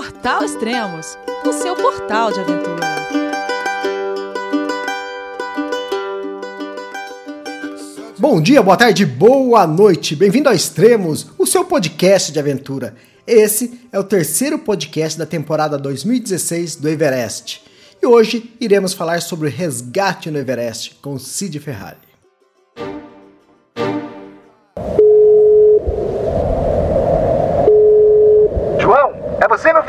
Portal Extremos, o seu portal de aventura. Bom dia, boa tarde, boa noite. Bem-vindo ao Extremos, o seu podcast de aventura. Esse é o terceiro podcast da temporada 2016 do Everest. E hoje iremos falar sobre o resgate no Everest com Cid Ferrari.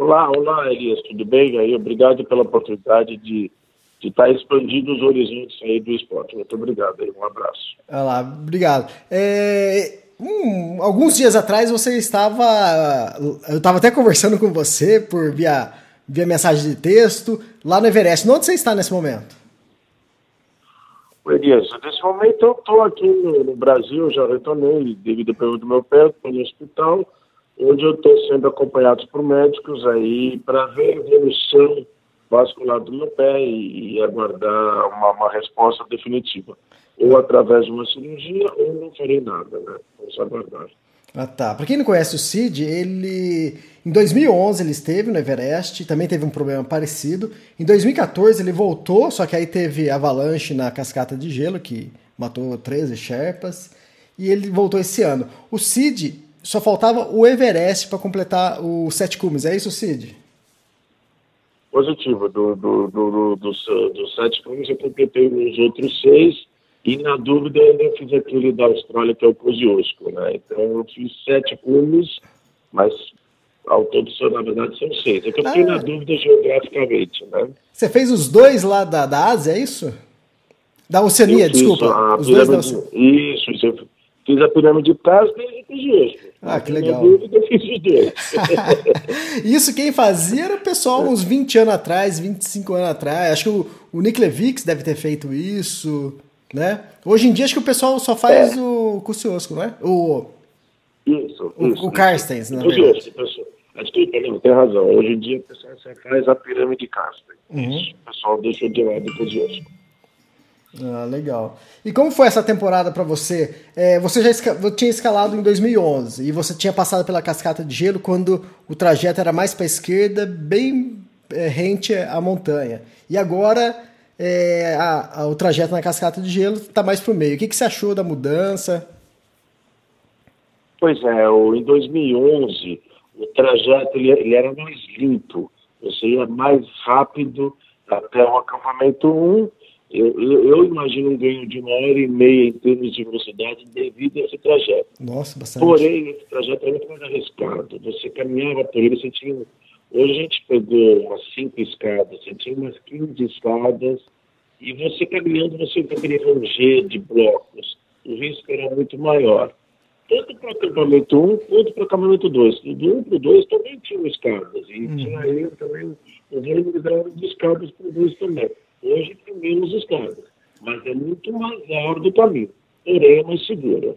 Olá, olá, Elias, tudo bem? Aí, obrigado pela oportunidade de de estar tá expandindo os horizontes aí do esporte. Muito obrigado, aí, um abraço. Olá, obrigado. É, um, alguns dias atrás você estava, eu estava até conversando com você por via, via mensagem de texto lá no Everest. Onde você está nesse momento? Elias, nesse momento eu estou aqui no, no, Brasil, já retornei devido ao problema do meu pé, estou no hospital onde eu estou sendo acompanhado por médicos aí para ver a evolução vascular do meu pé e, e aguardar uma, uma, resposta definitiva. Ou através de uma cirurgia, ou não farei nada, né? Vamos aguardar. Ah, tá. Para quem não conhece o Cid, ele em 2011 ele esteve no Everest, também teve um problema parecido. Em 2014 ele voltou, só que aí teve avalanche na cascata de gelo que matou 13 Sherpas. E ele voltou esse ano. O Cid só faltava o Everest para completar os sete cumes. É isso, Cid? Positivo. Do, do, do, do, dos, dos sete cumes eu completei os outros seis. E na dúvida eu ainda fiz aquele da Austrália, que é o Kosciuszko, né? Então eu fiz sete cumes, mas ao todo, na verdade, são seis. É que eu fiquei ah. na dúvida geograficamente, né? Você fez os dois lá da, da Ásia, é isso? Da Oceania, desculpa. Os dois da Oceania. Isso, isso. Eu fiz a pirâmide de Casper e Kosciuszko. Ah, que legal. Isso quem fazia era o pessoal uns 20 anos atrás, 25 anos atrás. Acho que o, o Nick Levix deve ter feito isso, né? Hoje em dia acho que o pessoal só faz é. o Kuciosco, não é? O, isso, o, isso. O Carstens, na verdade. Acho que tem razão. Hoje em dia o pessoal só faz a pirâmide de Carstens. Uhum. O pessoal deixou de lado o Kuciosco. Ah, legal. E como foi essa temporada para você? É, você já esca tinha escalado em 2011 e você tinha passado pela cascata de gelo quando o trajeto era mais para a esquerda, bem é, rente à montanha. E agora é, a, a, o trajeto na cascata de gelo está mais para o meio. O que, que, você achou da mudança? Pois é, o, em 2011 o trajeto ele, ele era mais limpo. Você ia mais rápido até o acampamento 1 eu, eu, eu, imagino um ganho de uma hora e meia em termos de velocidade devido a esse trajeto. Nossa, bastante. Porém, esse trajeto é muito mais arriscado. Você caminhava por ele, você tinha. Hoje a gente pegou umas cinco escadas, você tinha umas 15 escadas, e você caminhando, você poderia ranger de blocos. O risco era muito maior. Tanto para o acampamento 1 quanto para o acampamento 2. Do 1 para o 2 também tinha escadas, e hum. tinha aí também um volume de escadas para o 2 também. Hoje tem menos escadas, mas é muito mais largo o caminho, porém é mais segura.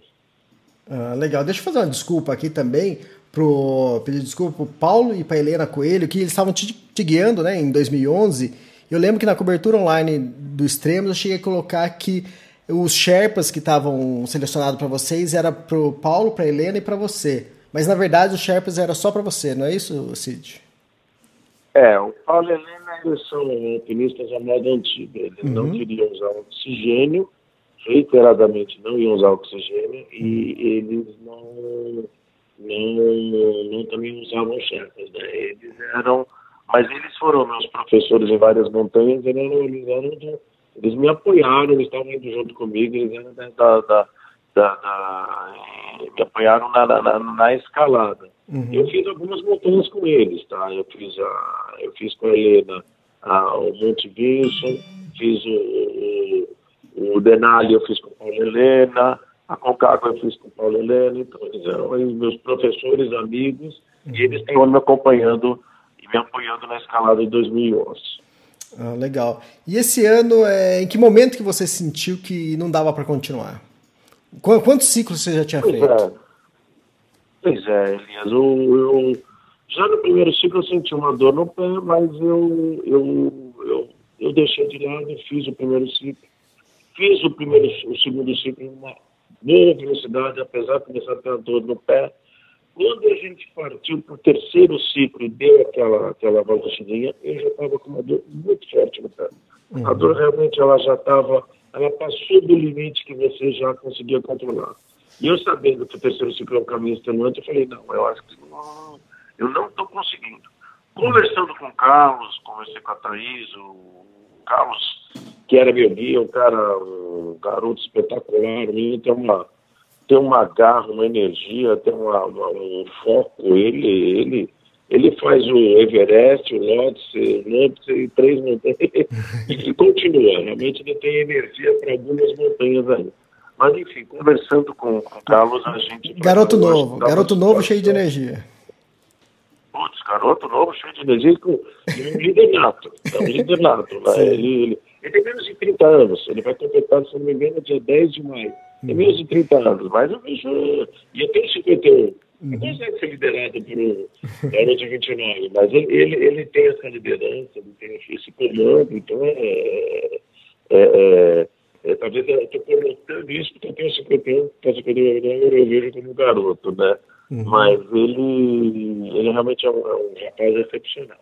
Ah, legal. Deixa eu fazer uma desculpa aqui também, pro, pedir desculpa pro Paulo e para Helena Coelho, que eles estavam te, te, guiando né, em 2011. Eu lembro que na cobertura online do Extremos eu cheguei a colocar que os Sherpas que estavam selecionados para vocês era pro Paulo, para Helena e para você. Mas na verdade os Sherpas era só para você, não é isso, Cid? É, o Paulo e Helena eles são alpinistas à moda antiga. Eles uhum. não queriam usar oxigênio, reiteradamente não iam usar oxigênio, e uhum. eles não, não, não também usavam Sherpas. Né? Eles eram. Mas eles foram meus professores em várias montanhas, eles eram, eles, eram eles me apoiaram, eles estavam indo junto comigo, eles eram da, da, da, da me apoiaram na, na, na escalada. Uhum. Eu fiz algumas montanhas com eles, tá? Eu fiz, a, eu fiz com a Helena a, o Monte Wilson, fiz o, o, o Denali eu fiz com Paulo Helena, a Concagua eu fiz com Paulo Helena, então eles eram meus professores, amigos, e eles estão me acompanhando e me apoiando na escalada de 2011. Ah, legal. E esse ano, é, em que momento que você sentiu que não dava para continuar? Qu- Quantos ciclos você já tinha Pois feito? é. Pois é, Elias. Eu, eu- já no primeiro ciclo eu senti uma dor no pé, mas eu, eu, eu, eu deixei de lado, fiz o primeiro ciclo. Fiz o, primeiro, o segundo ciclo em uma boa velocidade, apesar de começar a ter a dor no pé. Quando a gente partiu para o terceiro ciclo e deu aquela, aquela voltadinha, eu já estava com uma dor muito forte no pé. A dor realmente ela já estava, ela passou do limite que você já conseguia controlar. E eu sabendo que o terceiro ciclo é um caminho extenuante, eu falei, não, eu acho que não, eu não estou conseguindo. Conversando com o Carlos, conversei com a Thaís, o Carlos, que era meu guia, um cara, um garoto espetacular, menino tem uma, tem uma garra, uma energia, tem uma, uma- um foco, ele, ele, ele faz o Everest, o Lhotse, o Lhotse e três montanhas, e continua, realmente ele tem energia para algumas montanhas ainda. Mas enfim, conversando com, com o Carlos, a gente... Garoto novo, garoto novo cheio de energia. Putz, garoto novo, cheio de energia, com um líder nato. É um líder nato. Né? Ele, ele, ele tem menos de 30 anos. Ele vai completar, se não me engano, dia 10 de maio. Tem menos de 30 anos. Mas eu vejo. E eu tenho 51. Não consegue ser liderado por garoto de 29. Mas ele, ele, ele tem essa liderança, ele tem esse comando. Então é. é, é, é talvez eu estou colocando isso porque eu tenho 51, tenho 51 anos, eu vejo como garoto, né? Mas ele, ele realmente é um, é um rapaz excepcional.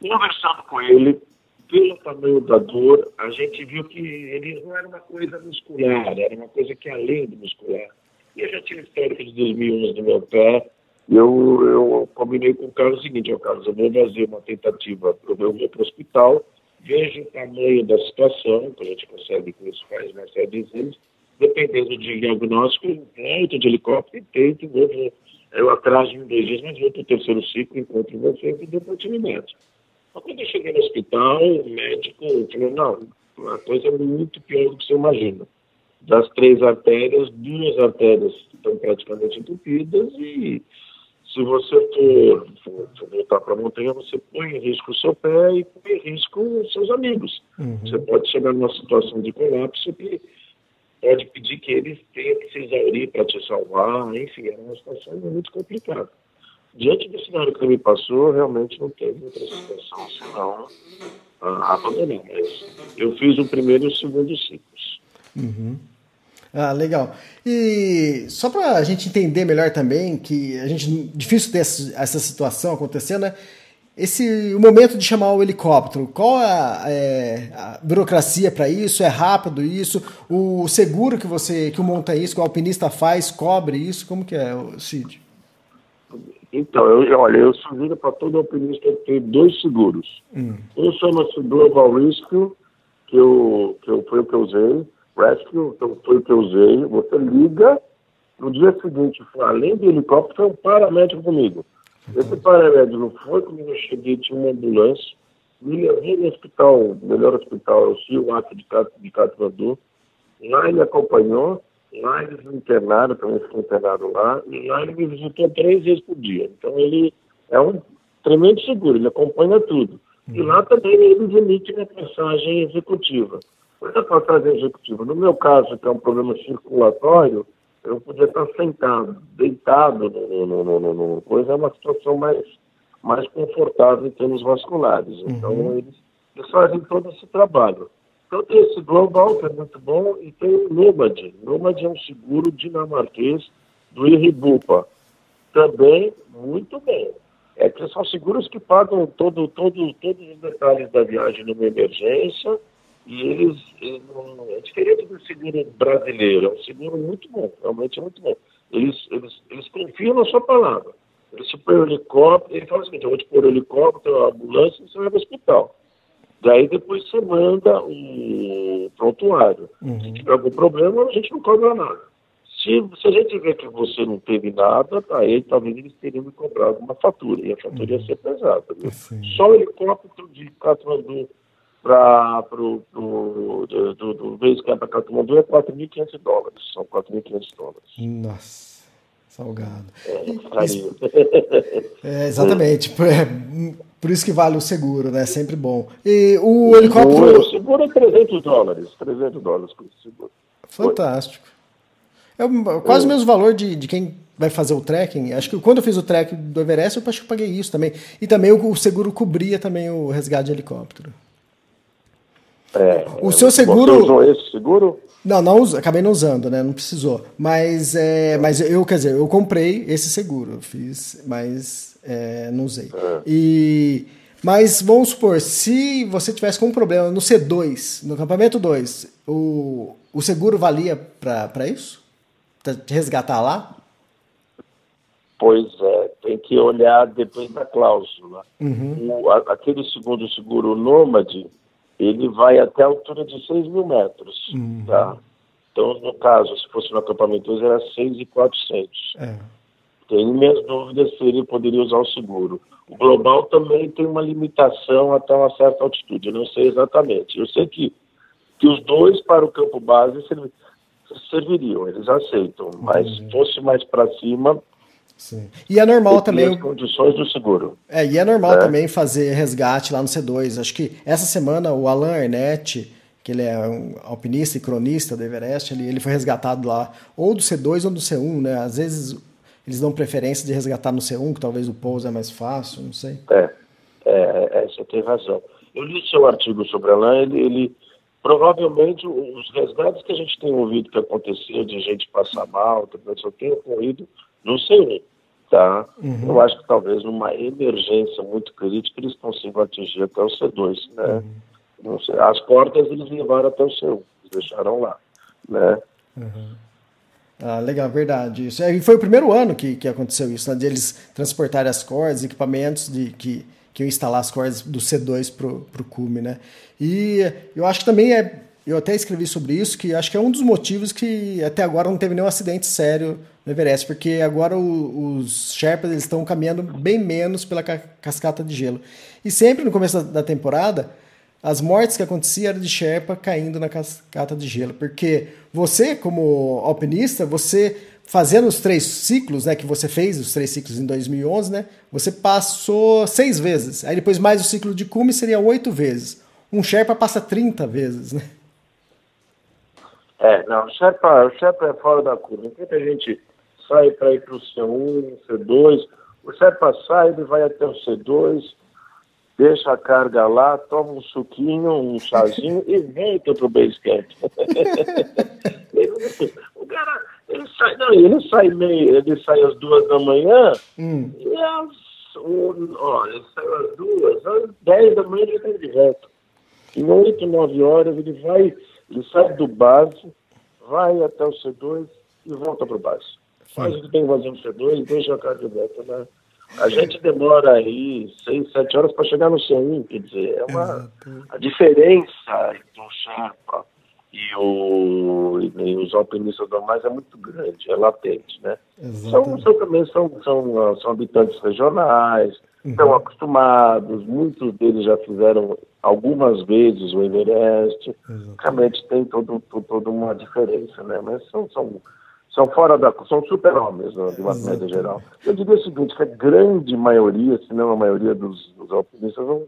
Conversando com ele, pelo tamanho da dor, a gente viu que ele não era uma coisa muscular, era uma coisa que é além do muscular. E eu já tinha histórico de 2011 no meu pé, e eu, eu combinei com o Carlos o seguinte, ó, Carlos, eu vou fazer uma tentativa, eu vou para o hospital, vejo o tamanho da situação, que a gente consegue com uma série de exames, dependendo do diagnóstico, volto de helicóptero e tento, vou, vou, eu atraso em dois dias, mas vou para o terceiro ciclo, encontro você e dou continuidade. Mas quando eu cheguei no hospital, o médico falou, não, a coisa é muito pior do que você imagina. Das três artérias, duas artérias estão praticamente entupidas e se você for, for, for voltar para a montanha, você põe em risco o seu pé e põe em risco os seus amigos. Você pode chegar numa situação de colapso que pode pedir que eles tenham que se exaurir para te salvar, enfim, era uma situação muito complicada. Diante do cenário que ele me passou, realmente não teve outra situação senão ah, abandonar. Mas eu fiz o primeiro e o segundo ciclos. Ah, legal. E só para a gente entender melhor também, que a gente difícil ter essa, situação acontecendo, né? Esse o momento de chamar o helicóptero, qual é a, é, a burocracia para isso? É rápido isso? O seguro que você, que o montanhista, que o alpinista faz, cobre isso? Como que é, Cid? Então, eu, olha, eu sugiro para todo alpinista ter dois seguros. Um chama-se Global Rescue, que, eu, que eu, foi o que eu usei, Rescue, então foi o que eu usei. Você liga, no dia seguinte, foi, além do helicóptero, foi um paramédico comigo. Esse paramédico foi comigo, eu cheguei, tinha uma ambulância, me levou no hospital, o melhor hospital, é o CIUAC de, de Katmandu. Lá ele acompanhou, lá eles me internaram, também fiquei internado lá, e lá ele me visitou três vezes por dia. Então ele é um tremendo seguro, ele acompanha tudo. E lá também eles emitem uma passagem executiva. Essa passagem executiva, no meu caso, que é um problema circulatório, eu podia estar sentado, deitado no, no, no, no, coisa, é uma situação mais, mais confortável em termos vasculares. Então, eles, eles fazem todo esse trabalho. Então, tem esse Global, que é muito bom, e tem o Nomad. Nomad é um seguro dinamarquês do Irribupa. Também muito bem. É que são seguros que pagam todo, todo, todos os detalhes da viagem numa emergência e eles, eles não- é diferente do seguro brasileiro, é um seguro muito bom, realmente é muito bom. Eles, eles, eles confiam na sua palavra. Eles te põem o helicóptero, ele fala o seguinte, eu vou te pôr o helicóptero, a ambulância você vai para o hospital. Daí depois você manda o prontuário. Se tiver algum problema, a gente não cobra nada. Se, se a gente vê que você não teve nada, aí talvez eles teriam me cobrado uma fatura, e a fatura ia ser pesada. Só o helicóptero de Katmandu para o do, do, do, base camp para Katmandu é 4.500 dólares. São 4.500 dólares. Nossa, salgado. É, carinho. É, exatamente. Por, é, por isso que vale o seguro, né? Sempre bom. E o helicóptero. O seguro é 300 dólares. 300 dólares por seguro. Fantástico. É o- quase o mesmo valor de, de quem vai fazer o trekking. Acho que quando eu fiz o trek do Everest, eu acho que eu paguei isso também. E também o, o seguro cobria também o resgate de helicóptero. É, O seu Você seguro- usou esse seguro? Não, não usa- acabei não usando, né? Não precisou. Mas, é, mas eu, quer dizer, eu comprei esse seguro, eu fiz, mas é, não usei. E, mas vamos supor, se você tivesse com um problema no C2, no acampamento 2, o, o seguro valia para isso? Pra te resgatar lá? Pois é, tem que olhar, depende da cláusula. Uhum. O- aquele segundo seguro Nômade, ele vai até a altura de 6 mil metros. Uhum. Tá? Então, no caso, se fosse no acampamento 2, era 6,400. É. Tenho minhas dúvidas se ele poderia usar o seguro. O global também tem uma limitação até uma certa altitude, eu não sei exatamente. Eu sei que, que os dois para o campo base servi- serviriam, eles aceitam, mas Uhum. fosse mais para cima, Sim. E é normal teria também. as condições do seguro. É, e é normal também fazer resgate lá no C2. Acho que essa semana o Alan Arnett, que ele é um alpinista e cronista do Everest, ele, ele foi resgatado lá, ou do C2 ou do C1, né? Às vezes eles dão preferência de resgatar no C1, que talvez o pouso é mais fácil, não sei. É, é, é, você tem razão. Eu li seu artigo sobre a lã, ele, ele provavelmente os resgates que a gente tem ouvido que aconteceu de gente passar mal, que só tem ocorrido no C1, tá? Eu acho que talvez numa emergência muito crítica eles consigam atingir até o C2, né? Não sei, as cordas eles levaram até o C1, eles deixaram lá, né? Ah, legal, verdade. Isso. É, E foi o primeiro ano que, que aconteceu isso, né? De eles transportarem as cordas, equipamentos de, que, que iam instalar as cordas do C2 pro, pro cume, né? E eu acho que também é. Eu até escrevi sobre isso, que acho que é um dos motivos que até agora não teve nenhum acidente sério no Everest, porque agora o- os Sherpas eles estão caminhando bem menos pela ca- cascata de gelo. E sempre no começo da, da temporada, as mortes que aconteciam eram de Sherpa caindo na cascata de gelo. Porque você, como alpinista, você fazendo os três ciclos, né, que você fez, os três ciclos em 2011, né, você passou seis vezes. Aí depois mais o ciclo de cume seria oito vezes. Um Sherpa passa 30 vezes, né? É, não, o Sherpa, o Sherpa é fora da curva. Enquanto a gente sai para ir para o C1, C2, o Sherpa sai, ele vai até o C2, deixa a carga lá, toma um suquinho, um chazinho e volta para o base camp. Ele- o cara, ele sai, não, ele sai meio, ele sai às duas da manhã Hum. e às, o- ó, ele sai às duas, às dez da manhã ele está de volta. Em oito, nove horas ele vai, ele sai do base, vai até o C2 e volta para o base. Faz o que tem que fazer no C2 e deixa a carga de volta, né? A gente demora aí seis, sete horas para chegar no C1, quer dizer, é uma a diferença entre o Sherpa e, o, e os alpinistas normais é muito grande, é latente, né? São, são também são, são, são habitantes regionais, estão acostumados, muitos deles já fizeram algumas vezes o Everest, realmente tem todo, todo, toda uma diferença, né? Mas são, são, são fora da. são super-homens, né, de uma média geral. Eu diria o seguinte, que a grande maioria, se não a maioria dos, dos alpinistas, não,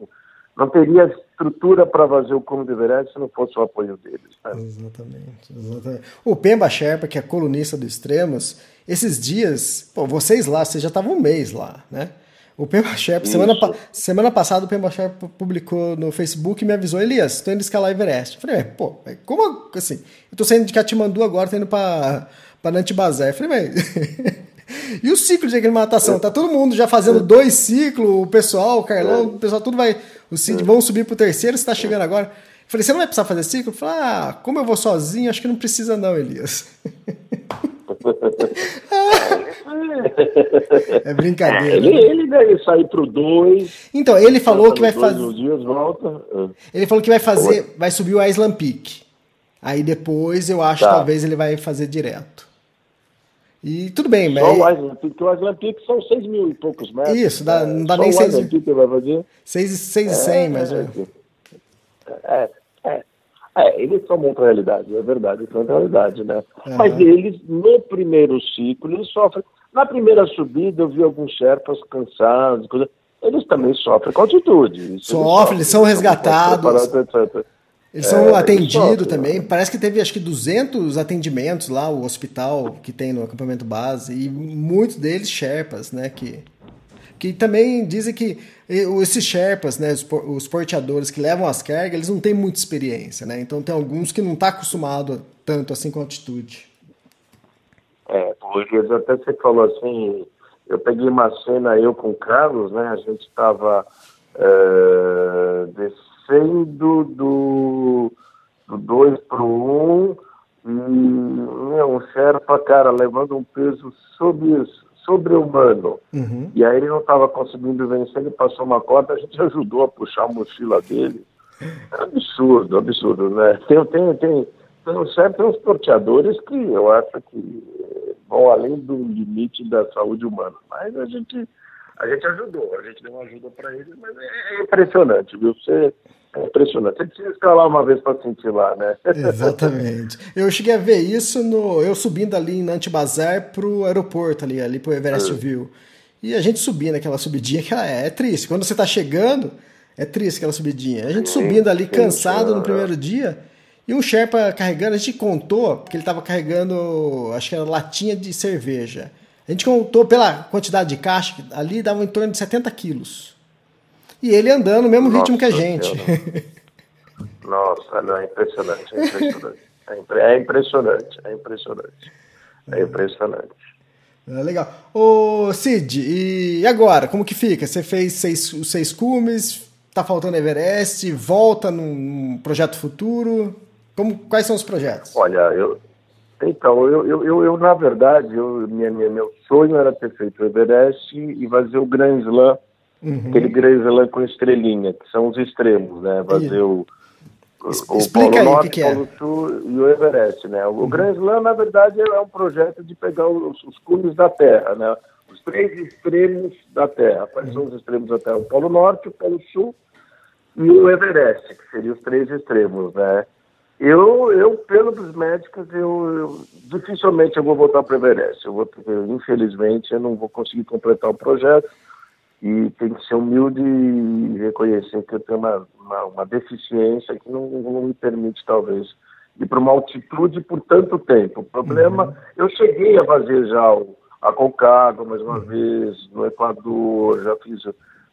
não teria estrutura para fazer o cume do Everest se não fosse o apoio deles. Né? Exatamente, exatamente. O Pemba Sherpa, que é colunista do Extremos, esses dias, pô, vocês lá, vocês já estavam um mês lá, né? O Pemba Sherpa, semana, semana passada o Pemba Sherpa publicou no Facebook e me avisou, Elias, estou indo escalar Everest. Eu falei, "Mas, pô, como assim? Eu tô saindo de Katmandu agora, tô indo pra Nantibazé. Eu falei, mas... e o ciclo de aclimatação? Tá todo mundo já fazendo dois ciclos, o pessoal, o Carlão, o pessoal tudo vai... Os Cid vão subir pro terceiro, você tá chegando agora. Eu falei, você não vai precisar fazer ciclo? Eu falei, ah, como eu vou sozinho, acho que não precisa não, Elias. é brincadeira. Ele, ele deve sair para o 2. Então, ele falou que vai Dois fazer. dias, volta. Ele falou que vai fazer. Vai subir o Island Peak. Aí depois eu acho Tá. que talvez ele vai fazer direto. E tudo bem, Só o mas. Island Peak, o Island Peak são 6 mil e poucos metros. Isso, dá- né? não dá Só nem o seis Island mil. Peak ele vai fazer. 6 e 100 mais ou menos. É, é. É, eles são muita realidade, é verdade, são realidade, né? Uhum. Mas eles, no primeiro ciclo, eles sofrem. Na primeira subida, eu vi alguns Sherpas cansados, coisa, eles também sofrem com altitude. Sofrem, eles são resgatados. Etc. Eles são é, atendidos também. Parece que teve acho que 200 atendimentos lá, o hospital que tem no acampamento base, e muitos deles Sherpas, né? Que, que também dizem que esses Sherpas, né, os porteadores que levam as cargas, eles não têm muita experiência, né? Então tem alguns que não estão tá acostumados tanto assim com altitude. É, porque até você falou assim, eu peguei uma cena eu com o Carlos, né? A gente estava é, descendo do 2 para o 1 e um Sherpa, cara, levando um peso sobre sobre-humano. Uhum. E aí ele não estava conseguindo vencer, ele passou uma corda, a gente ajudou a puxar a mochila dele. É absurdo, absurdo, né? Tem, tem, tem, tem, certo, uns porteadores que eu acho que vão além do limite da saúde humana. Mas a gente, a gente ajudou, a gente deu ajuda para eles, mas é, é impressionante, viu? Você é impressionante. Você precisa lá uma vez para sentir lá, né? Exatamente. Eu cheguei a ver isso no, eu subindo ali em Antibazar pro aeroporto ali, ali pro Everest é. View. E a gente subindo aquela subidinha que é, é triste. Quando você tá chegando, é triste aquela subidinha. A gente sim, subindo ali sim, cansado sim, no primeiro dia e um Sherpa carregando, a gente contou que ele estava carregando, acho que era latinha de cerveja. A gente contou pela quantidade de caixa, ali dava em torno de 70 quilos. E ele andando no mesmo Nossa, ritmo que a gente. Nossa, não, é impressionante, é impressionante. É, impressionante, é impressionante. É impressionante. É legal. Ô Cid, e agora? Como que fica? Você fez seis, os seis cumes, tá faltando Everest, volta num projeto futuro? Como, quais são os projetos? Olha, eu, então, eu, eu, eu, eu na verdade, eu, minha, minha, meu sonho era ter feito o Everest e fazer o Grand Slam Uhum. Aquele Grand com estrelinha, que são os extremos, né? Fazer o, o, Explica Polo aí Norte, o que, que é. Polo Sul e o Everest, né? O uhum. Grand Slam, na verdade, é um projeto de pegar os, os cumes da Terra, né? Os três extremos da Terra. Quais uhum. são os extremos da Terra? O Polo Norte, o Polo Sul e o Everest, que seriam os três extremos, né? Eu, eu pelo dos médicos, eu, eu dificilmente eu vou voltar para o Everest. Eu vou, infelizmente, eu não vou conseguir completar o projeto e tem que ser humilde e reconhecer que eu tenho uma, uma, uma deficiência que não, não, me permite, talvez, ir para uma altitude por tanto tempo. O problema, uhum. eu cheguei a fazer já o, a Concagua mais uma uhum. vez, no Equador, já fiz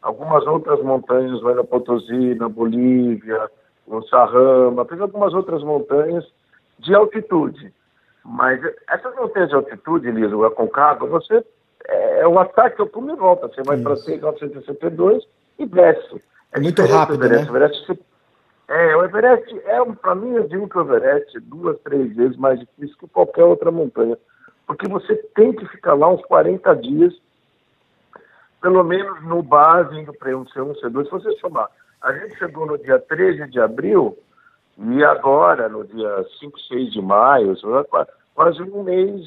algumas outras montanhas, lá na Potosí, na Bolívia, no Sarrama, fiz algumas outras montanhas de altitude. Mas essas montanhas de altitude, Liso, a Concagua, você é, é o ataque ao pulo e volta. Você vai para 6.962 e desce. É muito rápido, Everest. né? O Everest, é, o Everest é, para mim, eu digo que o Everest é duas, três vezes mais difícil que qualquer outra montanha. Porque você tem que ficar lá uns 40 dias, pelo menos no base, indo para um C1, C2. Se você somar, a gente chegou no dia 13 de abril e agora, no dia 5, 6 de maio, quase um mês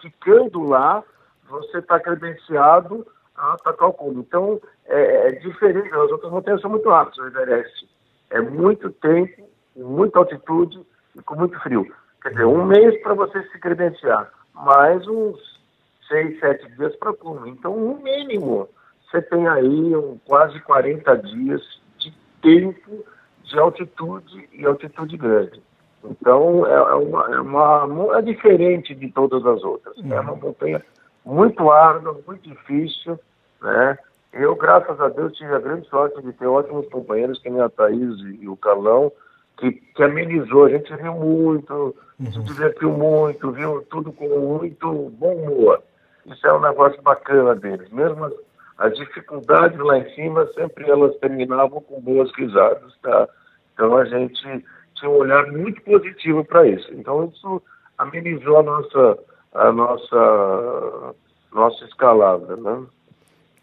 ficando lá você está credenciado a atacar o cume. Então, é, é, diferente, as outras montanhas são muito rápidas, o Everest é muito tempo, muita altitude e com muito frio. Quer dizer, um mês para você se credenciar, mais uns seis, sete dias para cume. Então, no mínimo, você tem aí um, quase 40 dias de tempo de altitude e altitude grande. Então, é, é uma, é, uma, é diferente de todas as outras. Uhum. É uma montanha muito árduo, muito difícil, né? Eu, graças a Deus, tive a grande sorte de ter ótimos companheiros, que nem a Thaís e o Carlão, que, que amenizou. A gente viu muito, uhum. se divertiu muito, viu tudo com muito bom humor. Isso é um negócio bacana deles. Mesmo as, dificuldades lá em cima, sempre elas terminavam com boas risadas, tá? Então a gente tinha um olhar muito positivo para isso. Então isso amenizou a nossa a nossa, nossa escalada, né?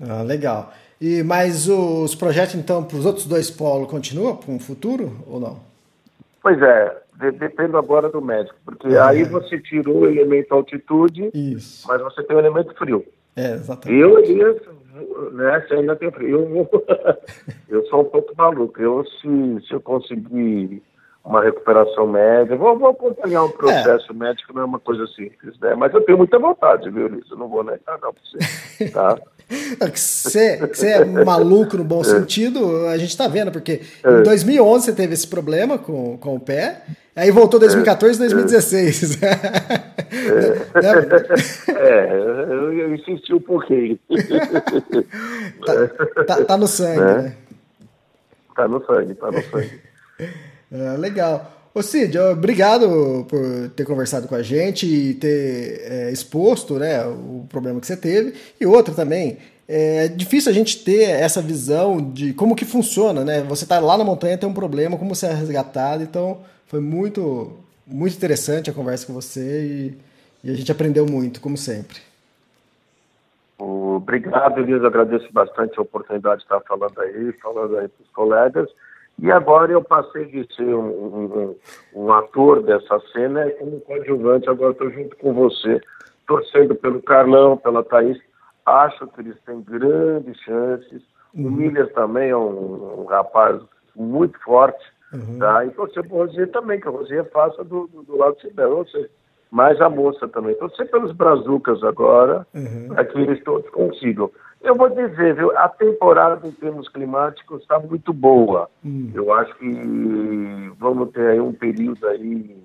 Ah, legal. E mas os projetos então para os outros dois polos continuam para um futuro ou não? Pois é, de, depende agora do médico, porque é. aí você tirou o elemento altitude, Isso. mas você tem o elemento frio. É, exatamente. Eu, Elias, né, se ainda tem eu, vou, eu sou um pouco maluco. Eu, se, se eu conseguir uma recuperação média, vou, vou acompanhar um processo é. médico, não é uma coisa simples, né? Mas eu tenho muita vontade, viu, Elias? Eu não vou negar, não, pra você, tá? que você, é maluco no bom é. sentido, a gente tá vendo, porque é. em 2011 você teve esse problema com, com o pé, aí voltou 2014 e 2016. É, é eu, insisti um pouquinho. tá, tá, tá, no sangue, é. né? Tá no sangue, tá no sangue. É, legal. Ô Cid, obrigado por ter conversado com a gente e ter é, exposto né, o problema que você teve. E outra também, é difícil a gente ter essa visão de como que funciona, né? Você está lá na montanha, tem um problema, como você é resgatado. Então, foi muito, muito interessante a conversa com você e, e a gente aprendeu muito, como sempre. Obrigado, Elias. Agradeço bastante a oportunidade de estar falando aí, falando aí para os colegas. E agora eu passei de ser um, um, um ator dessa cena como coadjuvante, agora estou junto com você, torcendo pelo Carlão, pela Thaís. Acho que eles têm grandes chances. Uhum. O Milhas também é um, um rapaz muito forte. Uhum. Tá? E torcer para o Rosier também, que o Rosier faça do, do, do lado de Sibel. Ou seja, mais a moça também. Torcer pelos brazucas agora, uhum. para que eles todos consigam. Eu vou dizer, viu, a temporada em termos climáticos está muito boa. Hum. Eu acho que vamos ter aí um período aí,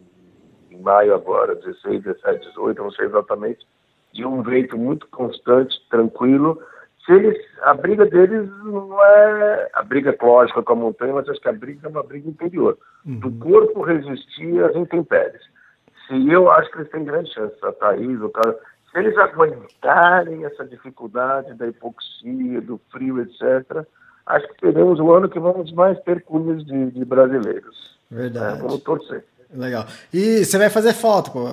em maio agora, 16, 17, 18, não sei exatamente, de um vento muito constante, tranquilo. Se eles, a briga deles não é a briga lógica com a montanha, mas acho que a briga é uma briga interior. Uhum. Do corpo resistir às intempéries. Se eu acho que eles têm grande chance, a Thaís, o cara se eles aguentarem essa dificuldade da hipoxia, do frio, etc., acho que teremos o ano que vamos mais ter cunhas de, de brasileiros. Verdade. É, vamos torcer. Legal. E você vai fazer foto, pô,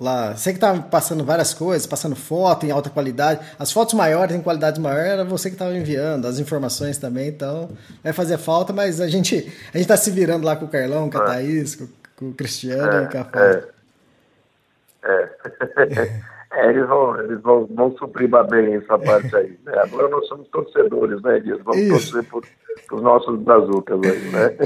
lá. Você que tá passando várias coisas, passando foto em alta qualidade. As fotos maiores, em qualidade maior, era você que estava enviando, as informações também, então vai fazer falta, mas a gente, a gente tá se virando lá com o Carlão, com a é. Thaís, com, com o Cristiano é, e com a foto. É. é. É, eles vão, eles vão, vão suprir bem essa parte aí. Né? Agora nós somos torcedores, né, Dias? Vamos Isso. torcer por, os nossos brazucas aí, né?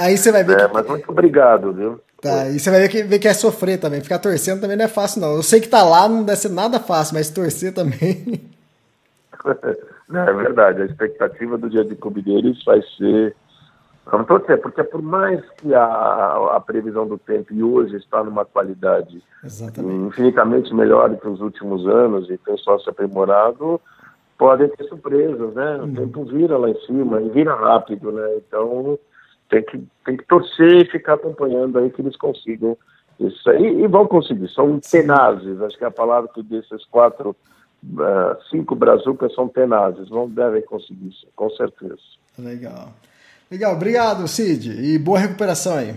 aí você vai ver. É, que... Mas muito obrigado, viu? Tá, e você vai ver que, ver que é sofrer também. Ficar torcendo também não é fácil, não. Eu sei que tá lá não deve ser nada fácil, mas torcer também. não, é verdade. A expectativa do dia de Clube deles vai ser Vamos torcer, porque por mais que a, a previsão do tempo e hoje está numa qualidade Exatamente. infinitamente melhor que os últimos anos e tem só se aprimorado, podem ter surpresas, né? O uhum. tempo vira lá em cima e vira rápido, né? Então tem que, tem que torcer e ficar acompanhando aí que eles consigam isso aí e vão conseguir. São tenazes, acho que é a palavra que desses quatro, uh, cinco brazucas são tenazes, vão devem conseguir isso, com certeza. Legal. Legal, obrigado, Cid, e boa recuperação aí.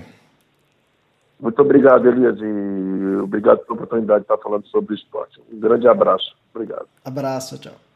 Muito obrigado, Elias, e obrigado pela oportunidade de estar falando sobre esporte. Um grande abraço. Obrigado. Abraço, tchau.